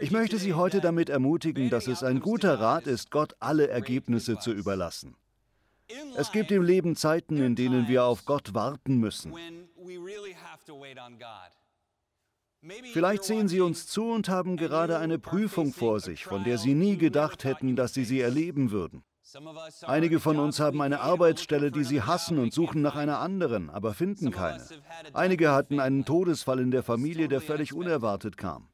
Ich möchte Sie heute damit ermutigen, dass es ein guter Rat ist, Gott alle Ergebnisse zu überlassen. Es gibt im Leben Zeiten, in denen wir auf Gott warten müssen. Vielleicht sehen Sie uns zu und haben gerade eine Prüfung vor sich, von der Sie nie gedacht hätten, dass Sie sie erleben würden. Einige von uns haben eine Arbeitsstelle, die sie hassen und suchen nach einer anderen, aber finden keine. Einige hatten einen Todesfall in der Familie, der völlig unerwartet kam.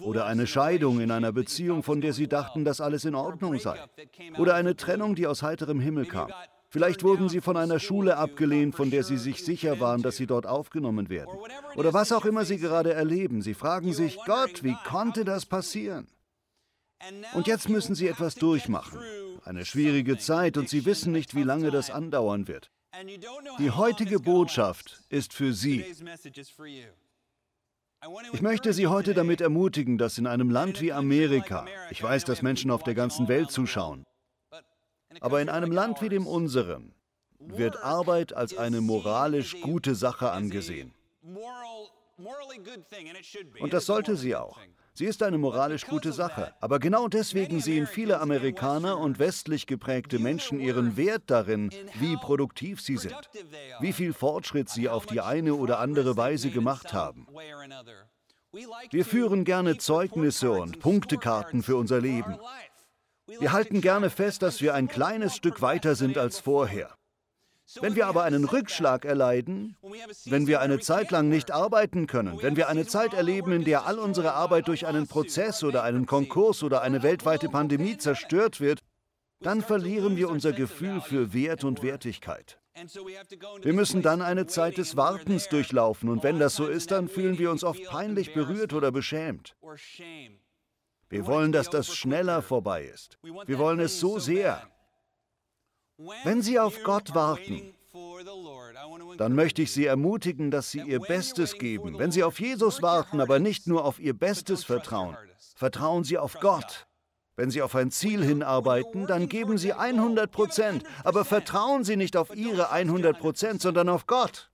Oder eine Scheidung in einer Beziehung, von der sie dachten, dass alles in Ordnung sei. Oder eine Trennung, die aus heiterem Himmel kam. Vielleicht wurden sie von einer Schule abgelehnt, von der sie sich sicher waren, dass sie dort aufgenommen werden. Oder was auch immer sie gerade erleben. Sie fragen sich, Gott, wie konnte das passieren? Und jetzt müssen sie etwas durchmachen. Eine schwierige Zeit und sie wissen nicht, wie lange das andauern wird. Die heutige Botschaft ist für Sie. Ich möchte Sie heute damit ermutigen, dass in einem Land wie Amerika, ich weiß, dass Menschen auf der ganzen Welt zuschauen, aber in einem Land wie dem unseren wird Arbeit als eine moralisch gute Sache angesehen. Und das sollte sie auch. Sie ist eine moralisch gute Sache. Aber genau deswegen sehen viele Amerikaner und westlich geprägte Menschen ihren Wert darin, wie produktiv sie sind, wie viel Fortschritt sie auf die eine oder andere Weise gemacht haben. Wir führen gerne Zeugnisse und Punktekarten für unser Leben. Wir halten gerne fest, dass wir ein kleines Stück weiter sind als vorher. Wenn wir aber einen Rückschlag erleiden, wenn wir eine Zeit lang nicht arbeiten können, wenn wir eine Zeit erleben, in der all unsere Arbeit durch einen Prozess oder einen Konkurs oder eine weltweite Pandemie zerstört wird, dann verlieren wir unser Gefühl für Wert und Wertigkeit. Wir müssen dann eine Zeit des Wartens durchlaufen und wenn das so ist, dann fühlen wir uns oft peinlich berührt oder beschämt. Wir wollen, dass das schneller vorbei ist. Wir wollen es so sehr. Wenn Sie auf Gott warten, dann möchte ich Sie ermutigen, dass Sie Ihr Bestes geben. Wenn Sie auf Jesus warten, aber nicht nur auf Ihr Bestes vertrauen, vertrauen Sie auf Gott. Wenn Sie auf ein Ziel hinarbeiten, dann geben Sie 100 Prozent, aber vertrauen Sie nicht auf Ihre 100 Prozent, sondern auf Gott.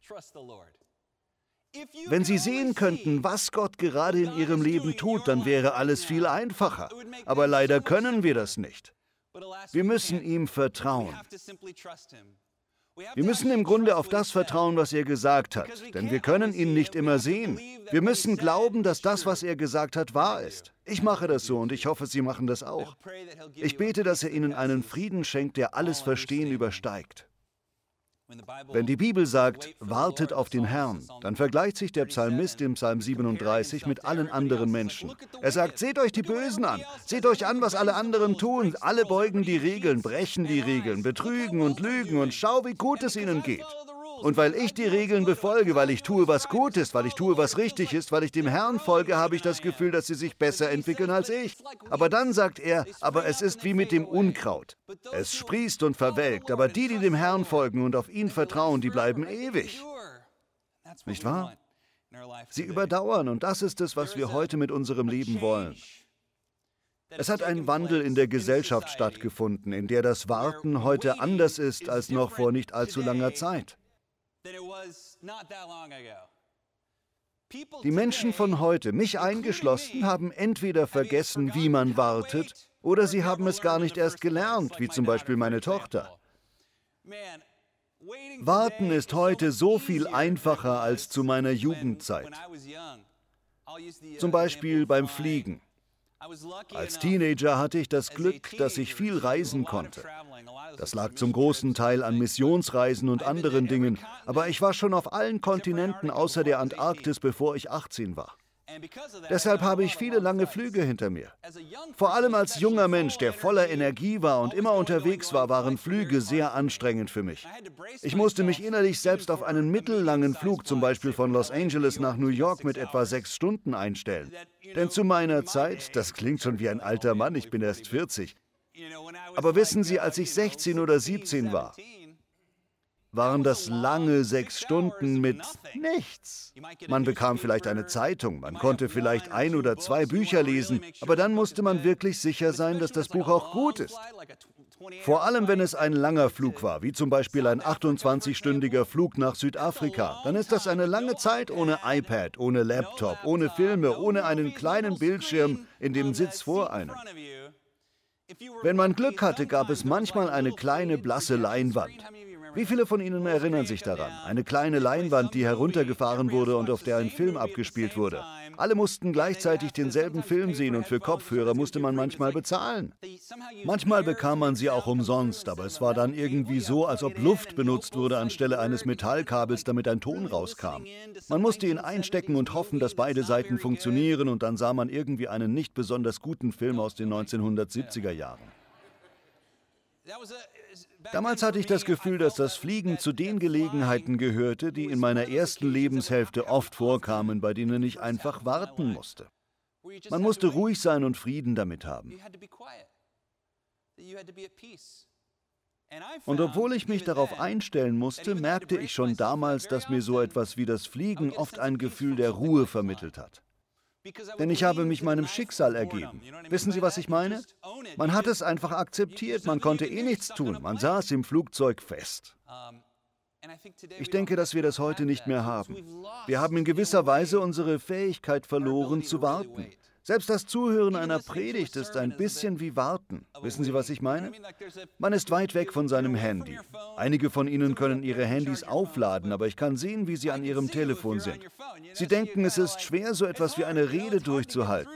Wenn Sie sehen könnten, was Gott gerade in Ihrem Leben tut, dann wäre alles viel einfacher. Aber leider können wir das nicht. Wir müssen ihm vertrauen. Wir müssen im Grunde auf das vertrauen, was er gesagt hat, denn wir können ihn nicht immer sehen. Wir müssen glauben, dass das, was er gesagt hat, wahr ist. Ich mache das so und ich hoffe, Sie machen das auch. Ich bete, dass er Ihnen einen Frieden schenkt, der alles Verstehen übersteigt. Wenn die Bibel sagt, wartet auf den Herrn, dann vergleicht sich der Psalmist im Psalm 37 mit allen anderen Menschen. Er sagt, seht euch die Bösen an, seht euch an, was alle anderen tun. Alle beugen die Regeln, brechen die Regeln, betrügen und lügen und schau, wie gut es ihnen geht. Und weil ich die Regeln befolge, weil ich tue, was gut ist, weil ich tue, was richtig ist, weil ich dem Herrn folge, habe ich das Gefühl, dass sie sich besser entwickeln als ich. Aber dann sagt er, aber es ist wie mit dem Unkraut. Es sprießt und verwelkt, aber die, die dem Herrn folgen und auf ihn vertrauen, die bleiben ewig. Nicht wahr? Sie überdauern und das ist es, was wir heute mit unserem Leben wollen. Es hat ein Wandel in der Gesellschaft stattgefunden, in der das Warten heute anders ist als noch vor nicht allzu langer Zeit. Die Menschen von heute, mich eingeschlossen, haben entweder vergessen, wie man wartet, oder sie haben es gar nicht erst gelernt, wie zum Beispiel meine Tochter. Warten ist heute so viel einfacher als zu meiner Jugendzeit. Zum Beispiel beim Fliegen. Als Teenager hatte ich das Glück, dass ich viel reisen konnte. Das lag zum großen Teil an Missionsreisen und anderen Dingen, aber ich war schon auf allen Kontinenten außer der Antarktis, bevor ich 18 war. Deshalb habe ich viele lange Flüge hinter mir. Vor allem als junger Mensch, der voller Energie war und immer unterwegs war, waren Flüge sehr anstrengend für mich. Ich musste mich innerlich selbst auf einen mittellangen Flug, zum Beispiel von Los Angeles nach New York, mit etwa sechs Stunden einstellen. Denn zu meiner Zeit, das klingt schon wie ein alter Mann, ich bin erst 40, aber wissen Sie, als ich 16 oder 17 war, waren das lange sechs Stunden mit nichts. Man bekam vielleicht eine Zeitung, man konnte vielleicht ein oder zwei Bücher lesen, aber dann musste man wirklich sicher sein, dass das Buch auch gut ist. Vor allem, wenn es ein langer Flug war, wie zum Beispiel ein 28-stündiger Flug nach Südafrika, dann ist das eine lange Zeit ohne iPad, ohne Laptop, ohne Filme, ohne einen kleinen Bildschirm in dem Sitz vor einem. Wenn man Glück hatte, gab es manchmal eine kleine blasse Leinwand. Wie viele von Ihnen erinnern sich daran? Eine kleine Leinwand, die heruntergefahren wurde und auf der ein Film abgespielt wurde. Alle mussten gleichzeitig denselben Film sehen und für Kopfhörer musste man manchmal bezahlen. Manchmal bekam man sie auch umsonst, aber es war dann irgendwie so, als ob Luft benutzt wurde anstelle eines Metallkabels, damit ein Ton rauskam. Man musste ihn einstecken und hoffen, dass beide Seiten funktionieren und dann sah man irgendwie einen nicht besonders guten Film aus den 1970er Jahren. Damals hatte ich das Gefühl, dass das Fliegen zu den Gelegenheiten gehörte, die in meiner ersten Lebenshälfte oft vorkamen, bei denen ich einfach warten musste. Man musste ruhig sein und Frieden damit haben. Und obwohl ich mich darauf einstellen musste, merkte ich schon damals, dass mir so etwas wie das Fliegen oft ein Gefühl der Ruhe vermittelt hat. Denn ich habe mich meinem Schicksal ergeben. Wissen Sie, was ich meine? Man hat es einfach akzeptiert, man konnte eh nichts tun, man saß im Flugzeug fest. Ich denke, dass wir das heute nicht mehr haben. Wir haben in gewisser Weise unsere Fähigkeit verloren zu warten. Selbst das Zuhören einer Predigt ist ein bisschen wie Warten. Wissen Sie, was ich meine? Man ist weit weg von seinem Handy. Einige von Ihnen können ihre Handys aufladen, aber ich kann sehen, wie sie an ihrem Telefon sind. Sie denken, es ist schwer, so etwas wie eine Rede durchzuhalten.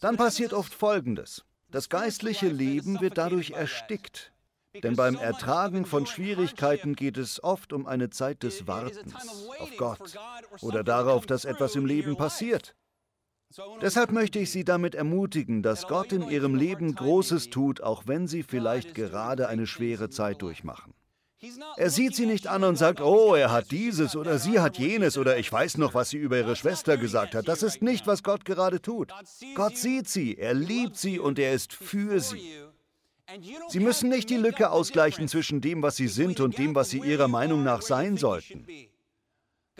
Dann passiert oft Folgendes. Das geistliche Leben wird dadurch erstickt. Denn beim Ertragen von Schwierigkeiten geht es oft um eine Zeit des Wartens auf Gott oder darauf, dass etwas im Leben passiert. Deshalb möchte ich Sie damit ermutigen, dass Gott in Ihrem Leben Großes tut, auch wenn Sie vielleicht gerade eine schwere Zeit durchmachen. Er sieht sie nicht an und sagt, oh, er hat dieses oder sie hat jenes oder ich weiß noch, was sie über ihre Schwester gesagt hat. Das ist nicht, was Gott gerade tut. Gott sieht sie, er liebt sie und er ist für sie. Sie müssen nicht die Lücke ausgleichen zwischen dem, was sie sind und dem, was sie ihrer Meinung nach sein sollten.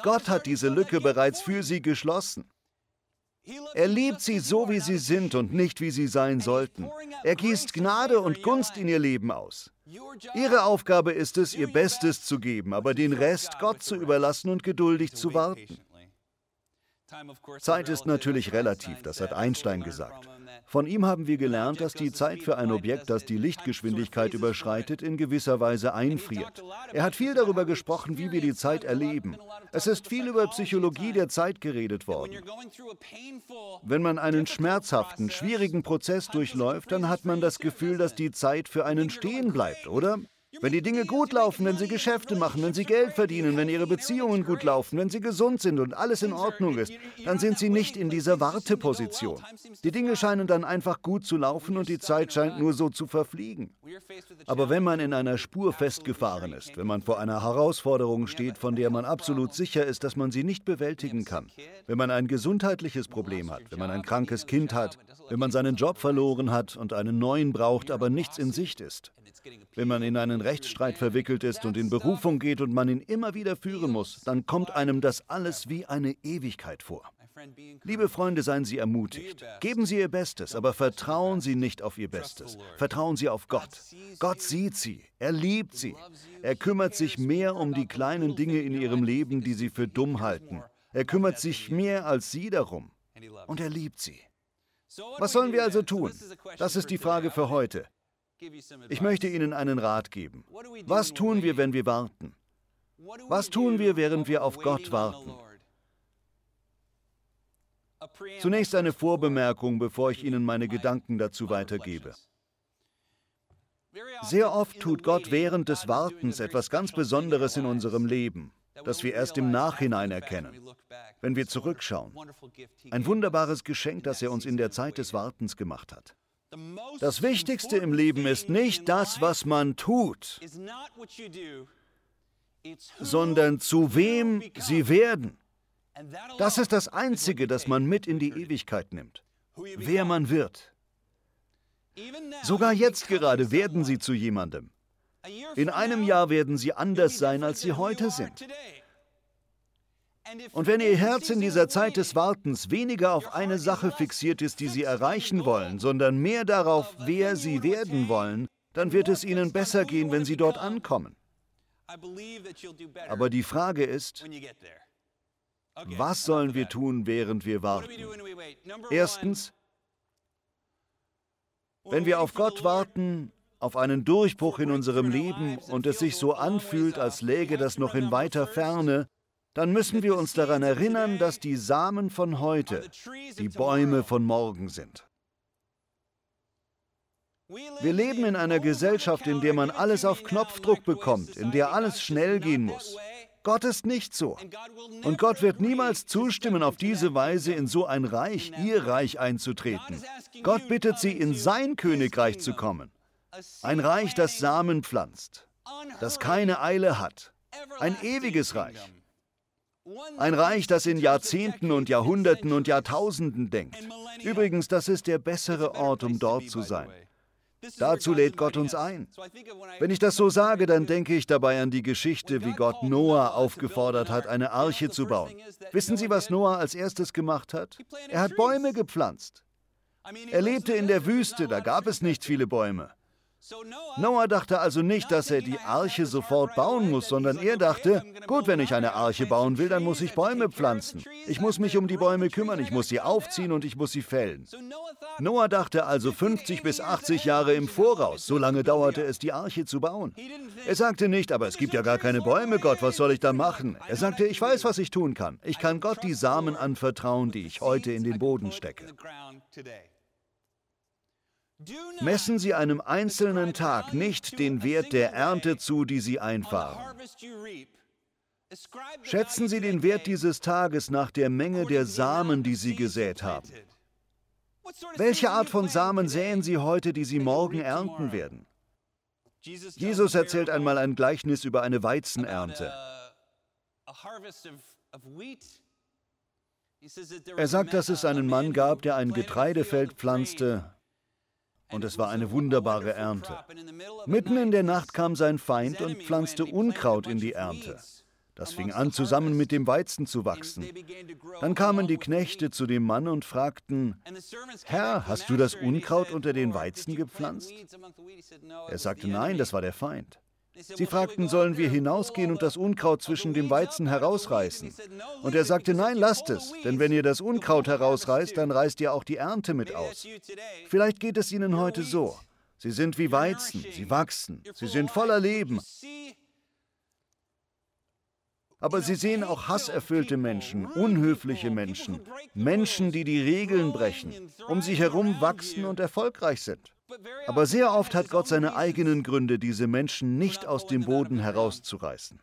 Gott hat diese Lücke bereits für sie geschlossen. Er liebt sie so, wie sie sind und nicht, wie sie sein sollten. Er gießt Gnade und Gunst in ihr Leben aus. Ihre Aufgabe ist es, ihr Bestes zu geben, aber den Rest Gott zu überlassen und geduldig zu warten. Zeit ist natürlich relativ, das hat Einstein gesagt. Von ihm haben wir gelernt, dass die Zeit für ein Objekt, das die Lichtgeschwindigkeit überschreitet, in gewisser Weise einfriert. Er hat viel darüber gesprochen, wie wir die Zeit erleben. Es ist viel über Psychologie der Zeit geredet worden. Wenn man einen schmerzhaften, schwierigen Prozess durchläuft, dann hat man das Gefühl, dass die Zeit für einen stehen bleibt, oder? Wenn die Dinge gut laufen, wenn sie Geschäfte machen, wenn sie Geld verdienen, wenn ihre Beziehungen gut laufen, wenn sie gesund sind und alles in Ordnung ist, dann sind sie nicht in dieser Warteposition. Die Dinge scheinen dann einfach gut zu laufen und die Zeit scheint nur so zu verfliegen. Aber wenn man in einer Spur festgefahren ist, wenn man vor einer Herausforderung steht, von der man absolut sicher ist, dass man sie nicht bewältigen kann, wenn man ein gesundheitliches Problem hat, wenn man ein krankes Kind hat, wenn man seinen Job verloren hat und einen neuen braucht, aber nichts in Sicht ist, wenn man in einen Rechtsstreit verwickelt ist und in Berufung geht und man ihn immer wieder führen muss, dann kommt einem das alles wie eine Ewigkeit vor. Liebe Freunde, seien Sie ermutigt. Geben Sie Ihr Bestes, aber vertrauen Sie nicht auf Ihr Bestes. Vertrauen Sie auf Gott. Gott sieht Sie. Er liebt Sie. Er kümmert sich mehr um die kleinen Dinge in Ihrem Leben, die Sie für dumm halten. Er kümmert sich mehr als Sie darum. Und er liebt Sie. Was sollen wir also tun? Das ist die Frage für heute. Ich möchte Ihnen einen Rat geben. Was tun wir, wenn wir warten? Was tun wir, während wir auf Gott warten? Zunächst eine Vorbemerkung, bevor ich Ihnen meine Gedanken dazu weitergebe. Sehr oft tut Gott während des Wartens etwas ganz Besonderes in unserem Leben, das wir erst im Nachhinein erkennen, wenn wir zurückschauen. Ein wunderbares Geschenk, das er uns in der Zeit des Wartens gemacht hat. Das Wichtigste im Leben ist nicht das, was man tut, sondern zu wem sie werden. Das ist das Einzige, das man mit in die Ewigkeit nimmt. Wer man wird. Sogar jetzt gerade werden sie zu jemandem. In einem Jahr werden sie anders sein, als sie heute sind. Und wenn Ihr Herz in dieser Zeit des Wartens weniger auf eine Sache fixiert ist, die Sie erreichen wollen, sondern mehr darauf, wer Sie werden wollen, dann wird es Ihnen besser gehen, wenn Sie dort ankommen. Aber die Frage ist, was sollen wir tun, während wir warten? Erstens, wenn wir auf Gott warten, auf einen Durchbruch in unserem Leben und es sich so anfühlt, als läge das noch in weiter Ferne, dann müssen wir uns daran erinnern, dass die Samen von heute die Bäume von morgen sind. Wir leben in einer Gesellschaft, in der man alles auf Knopfdruck bekommt, in der alles schnell gehen muss. Gott ist nicht so. Und Gott wird niemals zustimmen, auf diese Weise in so ein Reich, ihr Reich einzutreten. Gott bittet sie, in sein Königreich zu kommen. Ein Reich, das Samen pflanzt, das keine Eile hat. Ein ewiges Reich. Ein Reich, das in Jahrzehnten und Jahrhunderten und Jahrtausenden denkt. Übrigens, das ist der bessere Ort, um dort zu sein. Dazu lädt Gott uns ein. Wenn ich das so sage, dann denke ich dabei an die Geschichte, wie Gott Noah aufgefordert hat, eine Arche zu bauen. Wissen Sie, was Noah als erstes gemacht hat? Er hat Bäume gepflanzt. Er lebte in der Wüste, da gab es nicht viele Bäume. Noah dachte also nicht, dass er die Arche sofort bauen muss, sondern er dachte, gut, wenn ich eine Arche bauen will, dann muss ich Bäume pflanzen. Ich muss mich um die Bäume kümmern, ich muss sie aufziehen und ich muss sie fällen. Noah dachte also 50 bis 80 Jahre im Voraus, so lange dauerte es, die Arche zu bauen. Er sagte nicht, aber es gibt ja gar keine Bäume, Gott, was soll ich da machen? Er sagte, ich weiß, was ich tun kann. Ich kann Gott die Samen anvertrauen, die ich heute in den Boden stecke. Messen Sie einem einzelnen Tag nicht den Wert der Ernte zu, die Sie einfahren. Schätzen Sie den Wert dieses Tages nach der Menge der Samen, die Sie gesät haben. Welche Art von Samen säen Sie heute, die Sie morgen ernten werden? Jesus erzählt einmal ein Gleichnis über eine Weizenernte. Er sagt, dass es einen Mann gab, der ein Getreidefeld pflanzte und es war eine wunderbare Ernte. Mitten in der Nacht kam sein Feind und pflanzte Unkraut in die Ernte. Das fing an, zusammen mit dem Weizen zu wachsen. Dann kamen die Knechte zu dem Mann und fragten, Herr, hast du das Unkraut unter den Weizen gepflanzt? Er sagte, nein, das war der Feind. Sie fragten, sollen wir hinausgehen und das Unkraut zwischen dem Weizen herausreißen? Und er sagte, nein, lasst es, denn wenn ihr das Unkraut herausreißt, dann reißt ihr auch die Ernte mit aus. Vielleicht geht es Ihnen heute so. Sie sind wie Weizen, sie wachsen, sie sind voller Leben. Aber Sie sehen auch hasserfüllte Menschen, unhöfliche Menschen, Menschen, die die Regeln brechen, um sich herum wachsen und erfolgreich sind. Aber sehr oft hat Gott seine eigenen Gründe, diese Menschen nicht aus dem Boden herauszureißen.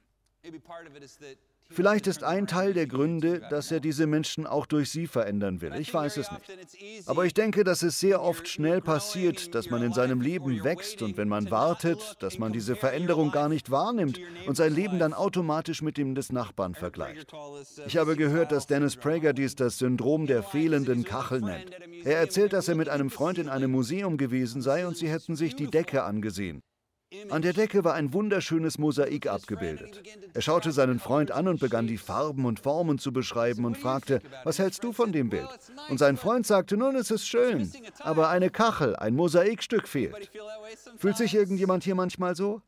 Vielleicht ist ein Teil der Gründe, dass er diese Menschen auch durch sie verändern will. Ich weiß es nicht. Aber ich denke, dass es sehr oft schnell passiert, dass man in seinem Leben wächst und wenn man wartet, dass man diese Veränderung gar nicht wahrnimmt und sein Leben dann automatisch mit dem des Nachbarn vergleicht. Ich habe gehört, dass Dennis Prager dies das Syndrom der fehlenden Kachel nennt. Er erzählt, dass er mit einem Freund in einem Museum gewesen sei und sie hätten sich die Decke angesehen. An der Decke war ein wunderschönes Mosaik abgebildet. Er schaute seinen Freund an und begann die Farben und Formen zu beschreiben und fragte, was hältst du von dem Bild? Und sein Freund sagte, nun, es ist schön, aber eine Kachel, ein Mosaikstück fehlt. Fühlt sich irgendjemand hier manchmal so?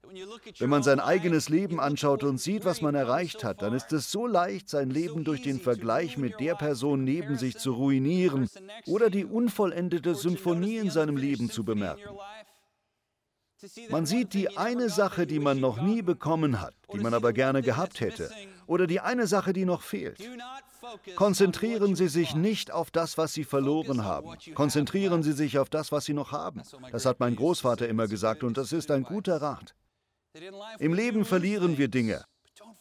Wenn man sein eigenes Leben anschaut und sieht, was man erreicht hat, dann ist es so leicht, sein Leben durch den Vergleich mit der Person neben sich zu ruinieren oder die unvollendete Symphonie in seinem Leben zu bemerken. Man sieht die eine Sache, die man noch nie bekommen hat, die man aber gerne gehabt hätte, oder die eine Sache, die noch fehlt. Konzentrieren Sie sich nicht auf das, was Sie verloren haben. Konzentrieren Sie sich auf das, was Sie noch haben. Das hat mein Großvater immer gesagt und das ist ein guter Rat. Im Leben verlieren wir Dinge,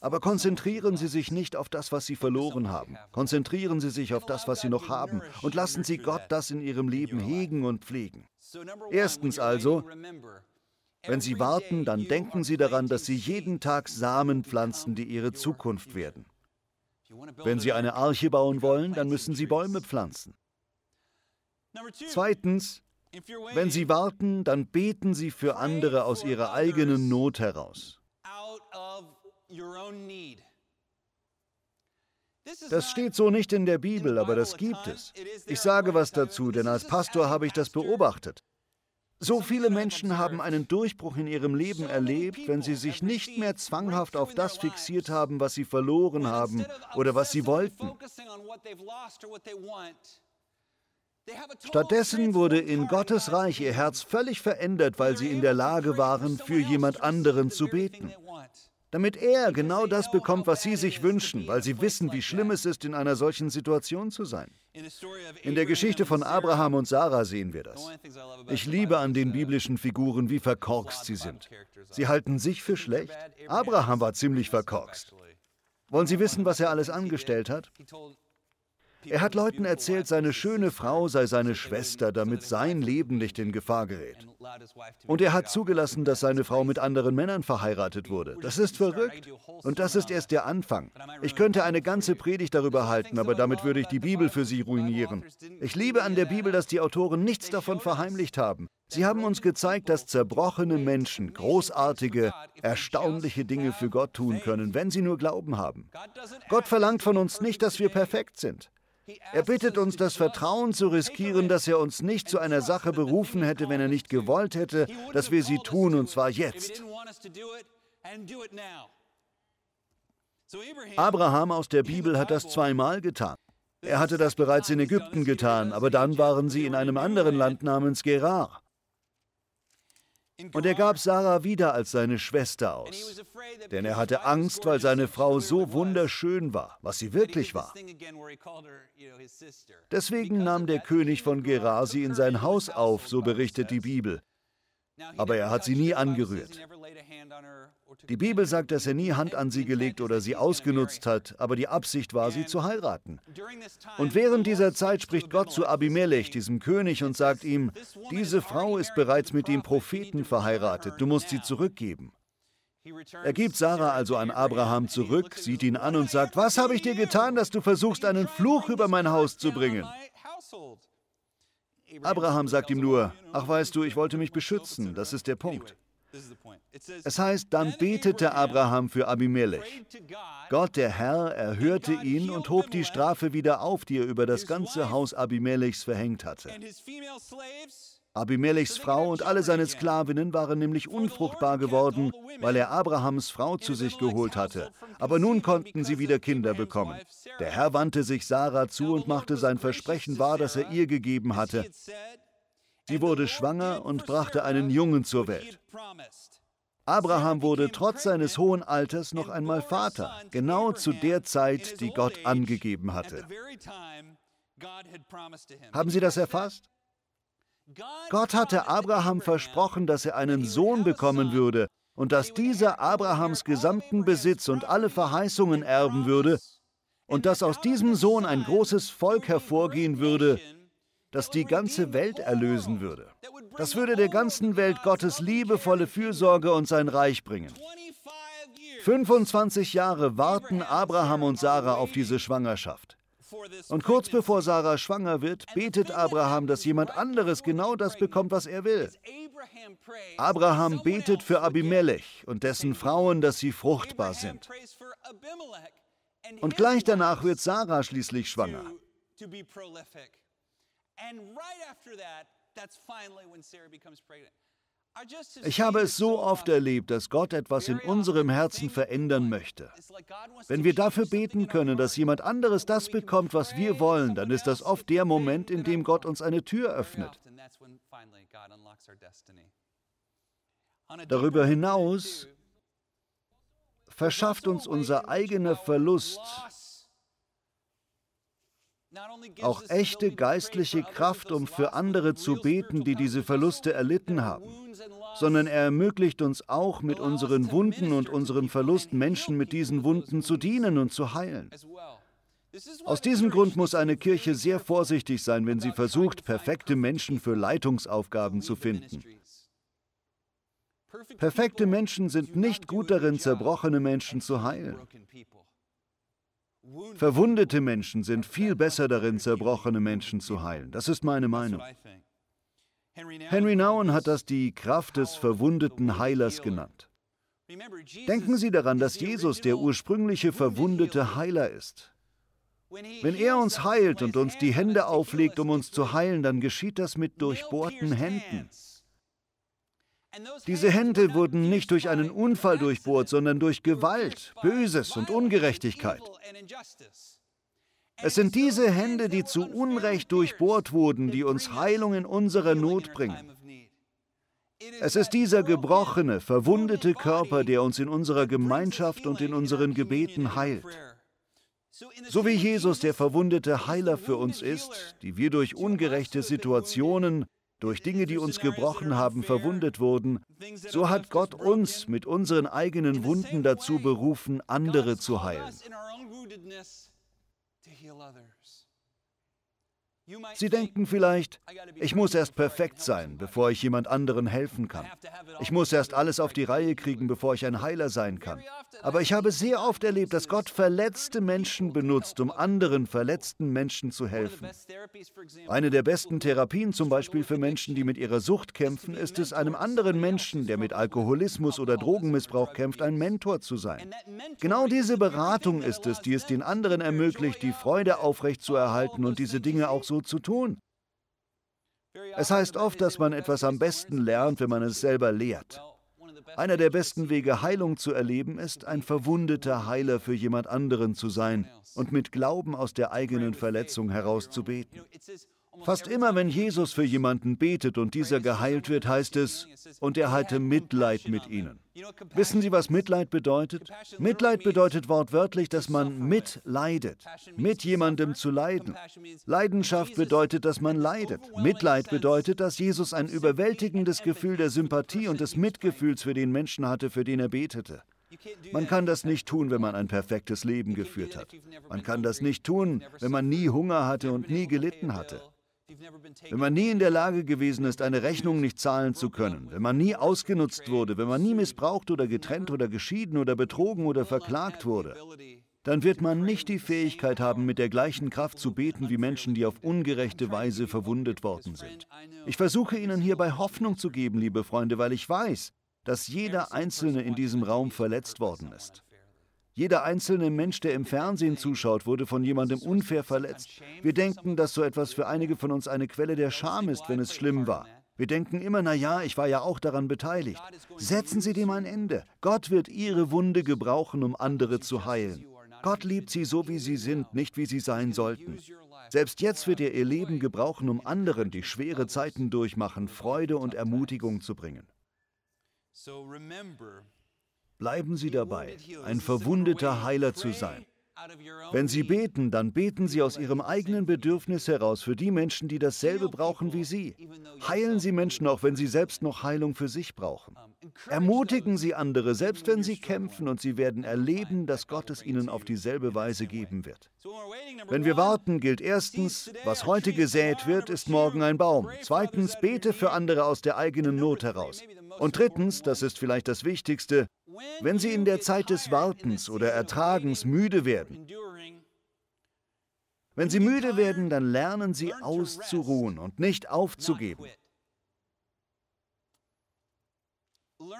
aber konzentrieren Sie sich nicht auf das, was Sie verloren haben. Konzentrieren Sie sich auf das, was Sie noch haben und lassen Sie Gott das in Ihrem Leben hegen und pflegen. Erstens also, wenn Sie warten, dann denken Sie daran, dass Sie jeden Tag Samen pflanzen, die Ihre Zukunft werden. Wenn Sie eine Arche bauen wollen, dann müssen Sie Bäume pflanzen. Zweitens, wenn Sie warten, dann beten Sie für andere aus ihrer eigenen Not heraus. Das steht so nicht in der Bibel, aber das gibt es. Ich sage was dazu, denn als Pastor habe ich das beobachtet. So viele Menschen haben einen Durchbruch in ihrem Leben erlebt, wenn sie sich nicht mehr zwanghaft auf das fixiert haben, was sie verloren haben oder was sie wollten. Stattdessen wurde in Gottes Reich ihr Herz völlig verändert, weil sie in der Lage waren, für jemand anderen zu beten damit er genau das bekommt, was sie sich wünschen, weil sie wissen, wie schlimm es ist, in einer solchen Situation zu sein. In der Geschichte von Abraham und Sarah sehen wir das. Ich liebe an den biblischen Figuren, wie verkorkst sie sind. Sie halten sich für schlecht. Abraham war ziemlich verkorkst. Wollen Sie wissen, was er alles angestellt hat? Er hat Leuten erzählt, seine schöne Frau sei seine Schwester, damit sein Leben nicht in Gefahr gerät. Und er hat zugelassen, dass seine Frau mit anderen Männern verheiratet wurde. Das ist verrückt. Und das ist erst der Anfang. Ich könnte eine ganze Predigt darüber halten, aber damit würde ich die Bibel für Sie ruinieren. Ich liebe an der Bibel, dass die Autoren nichts davon verheimlicht haben. Sie haben uns gezeigt, dass zerbrochene Menschen großartige, erstaunliche Dinge für Gott tun können, wenn sie nur Glauben haben. Gott verlangt von uns nicht, dass wir perfekt sind. Er bittet uns, das Vertrauen zu riskieren, dass er uns nicht zu einer Sache berufen hätte, wenn er nicht gewollt hätte, dass wir sie tun, und zwar jetzt. Abraham aus der Bibel hat das zweimal getan. Er hatte das bereits in Ägypten getan, aber dann waren sie in einem anderen Land namens Gerar. Und er gab Sarah wieder als seine Schwester aus. Denn er hatte Angst, weil seine Frau so wunderschön war, was sie wirklich war. Deswegen nahm der König von Gerar sie in sein Haus auf, so berichtet die Bibel. Aber er hat sie nie angerührt. Die Bibel sagt, dass er nie Hand an sie gelegt oder sie ausgenutzt hat, aber die Absicht war, sie zu heiraten. Und während dieser Zeit spricht Gott zu Abimelech, diesem König, und sagt ihm, diese Frau ist bereits mit dem Propheten verheiratet, du musst sie zurückgeben. Er gibt Sarah also an Abraham zurück, sieht ihn an und sagt, was habe ich dir getan, dass du versuchst, einen Fluch über mein Haus zu bringen? Abraham sagt ihm nur, ach weißt du, ich wollte mich beschützen, das ist der Punkt. Es heißt, dann betete Abraham für Abimelech. Gott, der Herr, erhörte ihn und hob die Strafe wieder auf, die er über das ganze Haus Abimelechs verhängt hatte. Abimelechs Frau und alle seine Sklavinnen waren nämlich unfruchtbar geworden, weil er Abrahams Frau zu sich geholt hatte. Aber nun konnten sie wieder Kinder bekommen. Der Herr wandte sich Sarah zu und machte sein Versprechen wahr, das er ihr gegeben hatte. Sie wurde schwanger und brachte einen Jungen zur Welt. Abraham wurde trotz seines hohen Alters noch einmal Vater, genau zu der Zeit, die Gott angegeben hatte. Haben Sie das erfasst? Gott hatte Abraham versprochen, dass er einen Sohn bekommen würde und dass dieser Abrahams gesamten Besitz und alle Verheißungen erben würde und dass aus diesem Sohn ein großes Volk hervorgehen würde, das die ganze Welt erlösen würde. Das würde der ganzen Welt Gottes liebevolle Fürsorge und sein Reich bringen. 25 Jahre warten Abraham und Sarah auf diese Schwangerschaft. Und kurz bevor Sarah schwanger wird, betet Abraham, dass jemand anderes genau das bekommt, was er will. Abraham betet für Abimelech und dessen Frauen, dass sie fruchtbar sind. Und gleich danach wird Sarah schließlich schwanger. Ich habe es so oft erlebt, dass Gott etwas in unserem Herzen verändern möchte. Wenn wir dafür beten können, dass jemand anderes das bekommt, was wir wollen, dann ist das oft der Moment, in dem Gott uns eine Tür öffnet. Darüber hinaus verschafft uns unser eigener Verlust auch echte geistliche Kraft, um für andere zu beten, die diese Verluste erlitten haben, sondern er ermöglicht uns auch mit unseren Wunden und unserem Verlust Menschen mit diesen Wunden zu dienen und zu heilen. Aus diesem Grund muss eine Kirche sehr vorsichtig sein, wenn sie versucht, perfekte Menschen für Leitungsaufgaben zu finden. Perfekte Menschen sind nicht gut darin, zerbrochene Menschen zu heilen. Verwundete Menschen sind viel besser darin, zerbrochene Menschen zu heilen. Das ist meine Meinung. Henry Nouwen hat das die Kraft des verwundeten Heilers genannt. Denken Sie daran, dass Jesus der ursprüngliche verwundete Heiler ist. Wenn er uns heilt und uns die Hände auflegt, um uns zu heilen, dann geschieht das mit durchbohrten Händen. Diese Hände wurden nicht durch einen Unfall durchbohrt, sondern durch Gewalt, Böses und Ungerechtigkeit. Es sind diese Hände, die zu Unrecht durchbohrt wurden, die uns Heilung in unserer Not bringen. Es ist dieser gebrochene, verwundete Körper, der uns in unserer Gemeinschaft und in unseren Gebeten heilt. So wie Jesus der verwundete Heiler für uns ist, die wir durch ungerechte Situationen, durch Dinge, die uns gebrochen haben, verwundet wurden, so hat Gott uns mit unseren eigenen Wunden dazu berufen, andere zu heilen. Sie denken vielleicht, ich muss erst perfekt sein, bevor ich jemand anderen helfen kann. Ich muss erst alles auf die Reihe kriegen, bevor ich ein Heiler sein kann. Aber ich habe sehr oft erlebt, dass Gott verletzte Menschen benutzt, um anderen verletzten Menschen zu helfen. Eine der besten Therapien zum Beispiel für Menschen, die mit ihrer Sucht kämpfen, ist es, einem anderen Menschen, der mit Alkoholismus oder Drogenmissbrauch kämpft, ein Mentor zu sein. Genau diese Beratung ist es, die es den anderen ermöglicht, die Freude aufrechtzuerhalten und diese Dinge auch so so zu tun. Es heißt oft, dass man etwas am besten lernt, wenn man es selber lehrt. Einer der besten Wege, Heilung zu erleben, ist, ein verwundeter Heiler für jemand anderen zu sein und mit Glauben aus der eigenen Verletzung heraus zu beten. Fast immer, wenn Jesus für jemanden betet und dieser geheilt wird, heißt es, und er hatte Mitleid mit ihnen. Wissen Sie, was Mitleid bedeutet? Mitleid bedeutet wortwörtlich, dass man mitleidet, mit jemandem zu leiden. Leidenschaft bedeutet, dass man leidet. Mitleid bedeutet, dass Jesus ein überwältigendes Gefühl der Sympathie und des Mitgefühls für den Menschen hatte, für den er betete. Man kann das nicht tun, wenn man ein perfektes Leben geführt hat. Man kann das nicht tun, wenn man nie Hunger hatte und nie gelitten hatte. Wenn man nie in der Lage gewesen ist, eine Rechnung nicht zahlen zu können, wenn man nie ausgenutzt wurde, wenn man nie missbraucht oder getrennt oder geschieden oder betrogen oder verklagt wurde, dann wird man nicht die Fähigkeit haben, mit der gleichen Kraft zu beten wie Menschen, die auf ungerechte Weise verwundet worden sind. Ich versuche Ihnen hierbei Hoffnung zu geben, liebe Freunde, weil ich weiß, dass jeder Einzelne in diesem Raum verletzt worden ist. Jeder einzelne Mensch, der im Fernsehen zuschaut, wurde von jemandem unfair verletzt. Wir denken, dass so etwas für einige von uns eine Quelle der Scham ist, wenn es schlimm war. Wir denken immer, na ja, ich war ja auch daran beteiligt. Setzen Sie dem ein Ende. Gott wird Ihre Wunde gebrauchen, um andere zu heilen. Gott liebt Sie so, wie Sie sind, nicht wie Sie sein sollten. Selbst jetzt wird er Ihr Leben gebrauchen, um anderen, die schwere Zeiten durchmachen, Freude und Ermutigung zu bringen. Bleiben Sie dabei, ein verwundeter Heiler zu sein. Wenn Sie beten, dann beten Sie aus Ihrem eigenen Bedürfnis heraus für die Menschen, die dasselbe brauchen wie Sie. Heilen Sie Menschen auch, wenn sie selbst noch Heilung für sich brauchen. Ermutigen Sie andere, selbst wenn sie kämpfen, und Sie werden erleben, dass Gott es Ihnen auf dieselbe Weise geben wird. Wenn wir warten, gilt erstens, was heute gesät wird, ist morgen ein Baum. Zweitens, bete für andere aus der eigenen Not heraus. Und drittens, das ist vielleicht das Wichtigste, wenn Sie in der Zeit des Wartens oder Ertragens müde werden, wenn Sie müde werden, dann lernen Sie auszuruhen und nicht aufzugeben.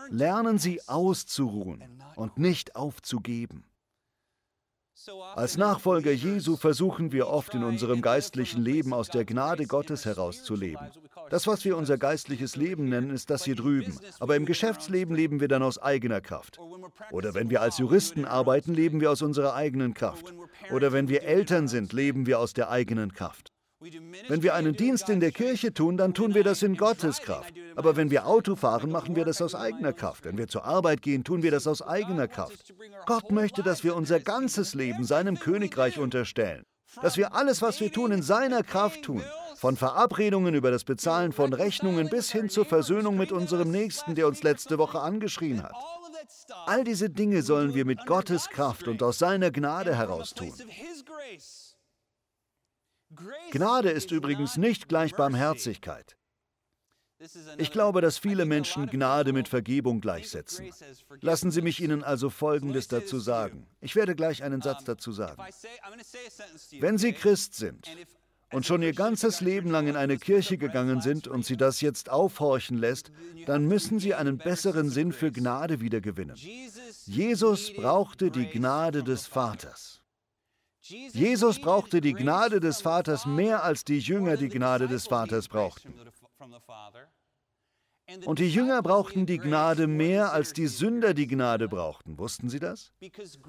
Lernen Sie auszuruhen und nicht aufzugeben. Als Nachfolger Jesu versuchen wir oft in unserem geistlichen Leben aus der Gnade Gottes herauszuleben. Das, was wir unser geistliches Leben nennen, ist das hier drüben. Aber im Geschäftsleben leben wir dann aus eigener Kraft. Oder wenn wir als Juristen arbeiten, leben wir aus unserer eigenen Kraft. Oder wenn wir Eltern sind, leben wir aus der eigenen Kraft. Wenn wir einen Dienst in der Kirche tun, dann tun wir das in Gottes Kraft. Aber wenn wir Auto fahren, machen wir das aus eigener Kraft. Wenn wir zur Arbeit gehen, tun wir das aus eigener Kraft. Gott möchte, dass wir unser ganzes Leben seinem Königreich unterstellen. Dass wir alles, was wir tun, in seiner Kraft tun. Von Verabredungen über das Bezahlen von Rechnungen bis hin zur Versöhnung mit unserem Nächsten, der uns letzte Woche angeschrien hat. All diese Dinge sollen wir mit Gottes Kraft und aus seiner Gnade heraus tun. Gnade ist übrigens nicht gleich Barmherzigkeit. Ich glaube, dass viele Menschen Gnade mit Vergebung gleichsetzen. Lassen Sie mich Ihnen also Folgendes dazu sagen. Ich werde gleich einen Satz dazu sagen. Wenn Sie Christ sind und schon Ihr ganzes Leben lang in eine Kirche gegangen sind und Sie das jetzt aufhorchen lässt, dann müssen Sie einen besseren Sinn für Gnade wiedergewinnen. Jesus brauchte die Gnade des Vaters. Jesus brauchte die Gnade des Vaters mehr als die Jünger die Gnade des Vaters brauchten. Und die Jünger brauchten die Gnade mehr, als die Sünder die Gnade brauchten. Wussten Sie das?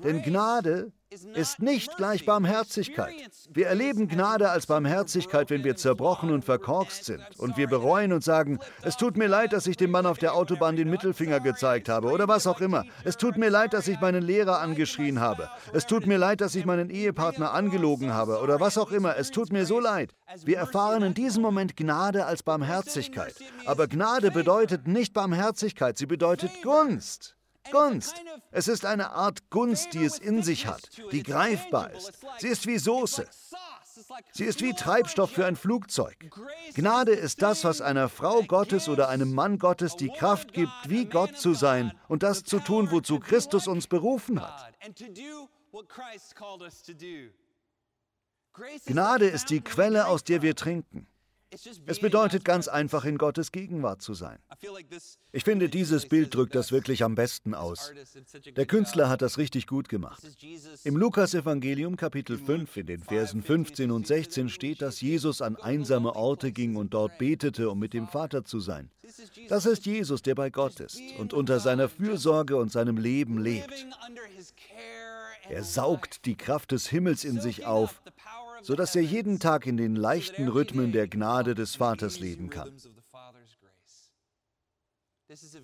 Denn Gnade ist nicht gleich Barmherzigkeit. Wir erleben Gnade als Barmherzigkeit, wenn wir zerbrochen und verkorkst sind und wir bereuen und sagen, es tut mir leid, dass ich dem Mann auf der Autobahn den Mittelfinger gezeigt habe oder was auch immer. Es tut mir leid, dass ich meinen Lehrer angeschrien habe. Es tut mir leid, dass ich meinen Ehepartner angelogen habe oder was auch immer. Es tut mir so leid. Wir erfahren in diesem Moment Gnade als Barmherzigkeit. Aber Gnade bedeutet nicht Barmherzigkeit, sie bedeutet Gunst. Gunst. Es ist eine Art Gunst, die es in sich hat, die greifbar ist. Sie ist wie Soße. Sie ist wie Treibstoff für ein Flugzeug. Gnade ist das, was einer Frau Gottes oder einem Mann Gottes die Kraft gibt, wie Gott zu sein und das zu tun, wozu Christus uns berufen hat. Gnade ist die Quelle, aus der wir trinken. Es bedeutet ganz einfach, in Gottes Gegenwart zu sein. Ich finde, dieses Bild drückt das wirklich am besten aus. Der Künstler hat das richtig gut gemacht. Im Lukas-Evangelium Kapitel 5 in den Versen 15 und 16 steht, dass Jesus an einsame Orte ging und dort betete, um mit dem Vater zu sein. Das ist Jesus, der bei Gott ist und unter seiner Fürsorge und seinem Leben lebt. Er saugt die Kraft des Himmels in sich auf sodass er jeden Tag in den leichten Rhythmen der Gnade des Vaters leben kann.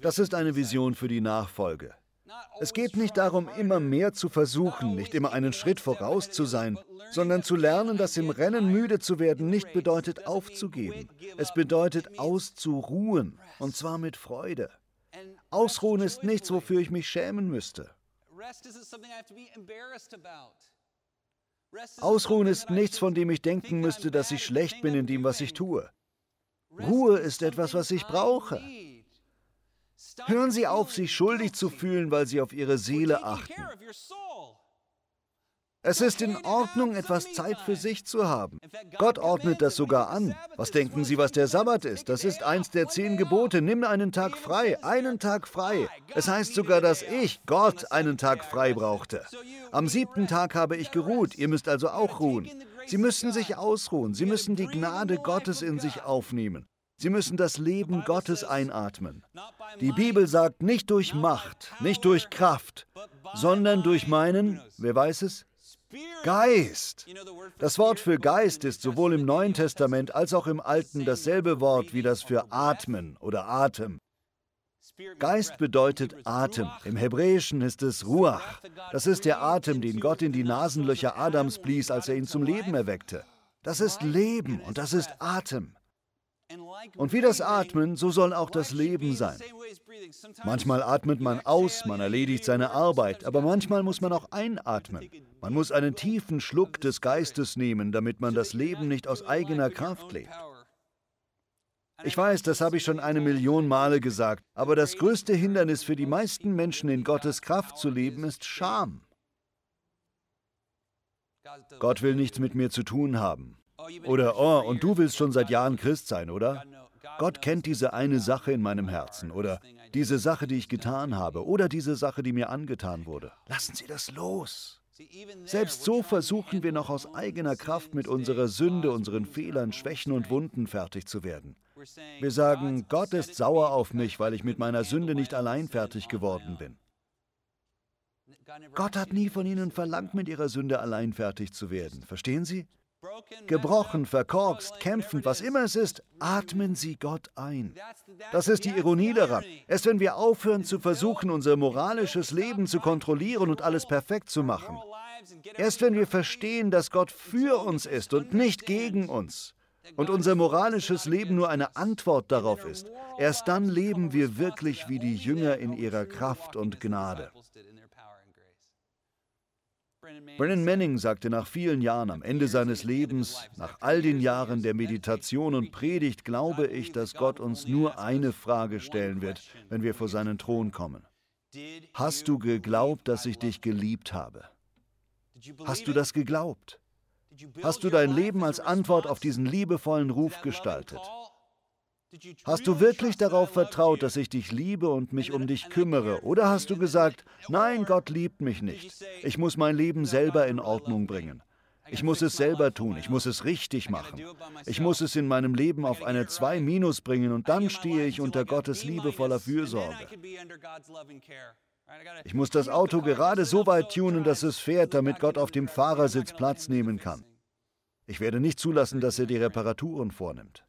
Das ist eine Vision für die Nachfolge. Es geht nicht darum, immer mehr zu versuchen, nicht immer einen Schritt voraus zu sein, sondern zu lernen, dass im Rennen müde zu werden nicht bedeutet aufzugeben. Es bedeutet auszuruhen, und zwar mit Freude. Ausruhen ist nichts, wofür ich mich schämen müsste. Ausruhen ist nichts, von dem ich denken müsste, dass ich schlecht bin in dem, was ich tue. Ruhe ist etwas, was ich brauche. Hören Sie auf, sich schuldig zu fühlen, weil Sie auf Ihre Seele achten. Es ist in Ordnung, etwas Zeit für sich zu haben. Gott ordnet das sogar an. Was denken Sie, was der Sabbat ist? Das ist eins der zehn Gebote. Nimm einen Tag frei, einen Tag frei. Es heißt sogar, dass ich, Gott, einen Tag frei brauchte. Am siebten Tag habe ich geruht. Ihr müsst also auch ruhen. Sie müssen sich ausruhen. Sie müssen die Gnade Gottes in sich aufnehmen. Sie müssen das Leben Gottes einatmen. Die Bibel sagt nicht durch Macht, nicht durch Kraft, sondern durch meinen, wer weiß es, Geist. Das Wort für Geist ist sowohl im Neuen Testament als auch im Alten dasselbe Wort wie das für Atmen oder Atem. Geist bedeutet Atem. Im Hebräischen ist es Ruach. Das ist der Atem, den Gott in die Nasenlöcher Adams blies, als er ihn zum Leben erweckte. Das ist Leben und das ist Atem. Und wie das Atmen, so soll auch das Leben sein. Manchmal atmet man aus, man erledigt seine Arbeit, aber manchmal muss man auch einatmen. Man muss einen tiefen Schluck des Geistes nehmen, damit man das Leben nicht aus eigener Kraft lebt. Ich weiß, das habe ich schon eine Million Male gesagt, aber das größte Hindernis für die meisten Menschen in Gottes Kraft zu leben ist Scham. Gott will nichts mit mir zu tun haben. Oder, oh, und du willst schon seit Jahren Christ sein, oder? Gott kennt diese eine Sache in meinem Herzen oder diese Sache, die ich getan habe oder diese Sache, die mir angetan wurde. Lassen Sie das los. Selbst so versuchen wir noch aus eigener Kraft mit unserer Sünde, unseren Fehlern, Schwächen und Wunden fertig zu werden. Wir sagen, Gott ist sauer auf mich, weil ich mit meiner Sünde nicht allein fertig geworden bin. Gott hat nie von Ihnen verlangt, mit Ihrer Sünde allein fertig zu werden. Verstehen Sie? Gebrochen, verkorkst, kämpfend, was immer es ist, atmen Sie Gott ein. Das ist die Ironie daran. Erst wenn wir aufhören zu versuchen, unser moralisches Leben zu kontrollieren und alles perfekt zu machen, erst wenn wir verstehen, dass Gott für uns ist und nicht gegen uns, und unser moralisches Leben nur eine Antwort darauf ist, erst dann leben wir wirklich wie die Jünger in ihrer Kraft und Gnade. Brennan Manning sagte nach vielen Jahren am Ende seines Lebens, nach all den Jahren der Meditation und Predigt, glaube ich, dass Gott uns nur eine Frage stellen wird, wenn wir vor seinen Thron kommen. Hast du geglaubt, dass ich dich geliebt habe? Hast du das geglaubt? Hast du dein Leben als Antwort auf diesen liebevollen Ruf gestaltet? Hast du wirklich darauf vertraut, dass ich dich liebe und mich um dich kümmere? Oder hast du gesagt, nein, Gott liebt mich nicht. Ich muss mein Leben selber in Ordnung bringen. Ich muss es selber tun, ich muss es richtig machen. Ich muss es in meinem Leben auf eine 2 minus bringen und dann stehe ich unter Gottes liebevoller Fürsorge. Ich muss das Auto gerade so weit tunen, dass es fährt, damit Gott auf dem Fahrersitz Platz nehmen kann. Ich werde nicht zulassen, dass er die Reparaturen vornimmt.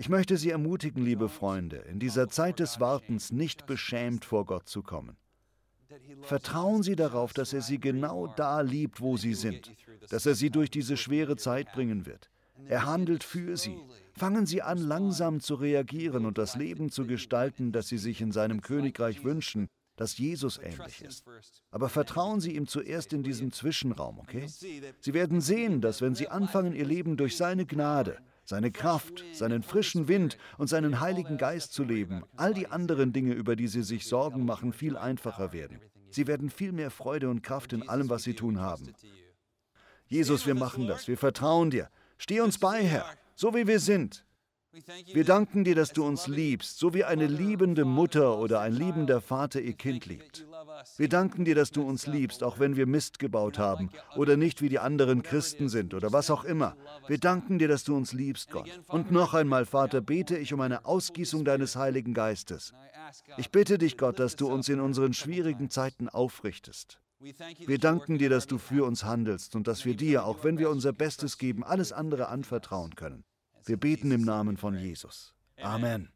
Ich möchte Sie ermutigen, liebe Freunde, in dieser Zeit des Wartens nicht beschämt vor Gott zu kommen. Vertrauen Sie darauf, dass er Sie genau da liebt, wo Sie sind, dass er Sie durch diese schwere Zeit bringen wird. Er handelt für Sie. Fangen Sie an, langsam zu reagieren und das Leben zu gestalten, das Sie sich in seinem Königreich wünschen, das Jesus ähnlich ist. Aber vertrauen Sie ihm zuerst in diesem Zwischenraum, okay? Sie werden sehen, dass wenn Sie anfangen, Ihr Leben durch seine Gnade, seine Kraft, seinen frischen Wind und seinen Heiligen Geist zu leben, all die anderen Dinge, über die Sie sich Sorgen machen, viel einfacher werden. Sie werden viel mehr Freude und Kraft in allem, was Sie tun haben. Jesus, wir machen das. Wir vertrauen dir. Steh uns bei, Herr, so wie wir sind. Wir danken dir, dass du uns liebst, so wie eine liebende Mutter oder ein liebender Vater ihr Kind liebt. Wir danken dir, dass du uns liebst, auch wenn wir Mist gebaut haben oder nicht wie die anderen Christen sind oder was auch immer. Wir danken dir, dass du uns liebst, Gott. Und noch einmal, Vater, bete ich um eine Ausgießung deines Heiligen Geistes. Ich bitte dich, Gott, dass du uns in unseren schwierigen Zeiten aufrichtest. Wir danken dir, dass du für uns handelst und dass wir dir, auch wenn wir unser Bestes geben, alles andere anvertrauen können. Wir beten im Namen von Jesus. Amen.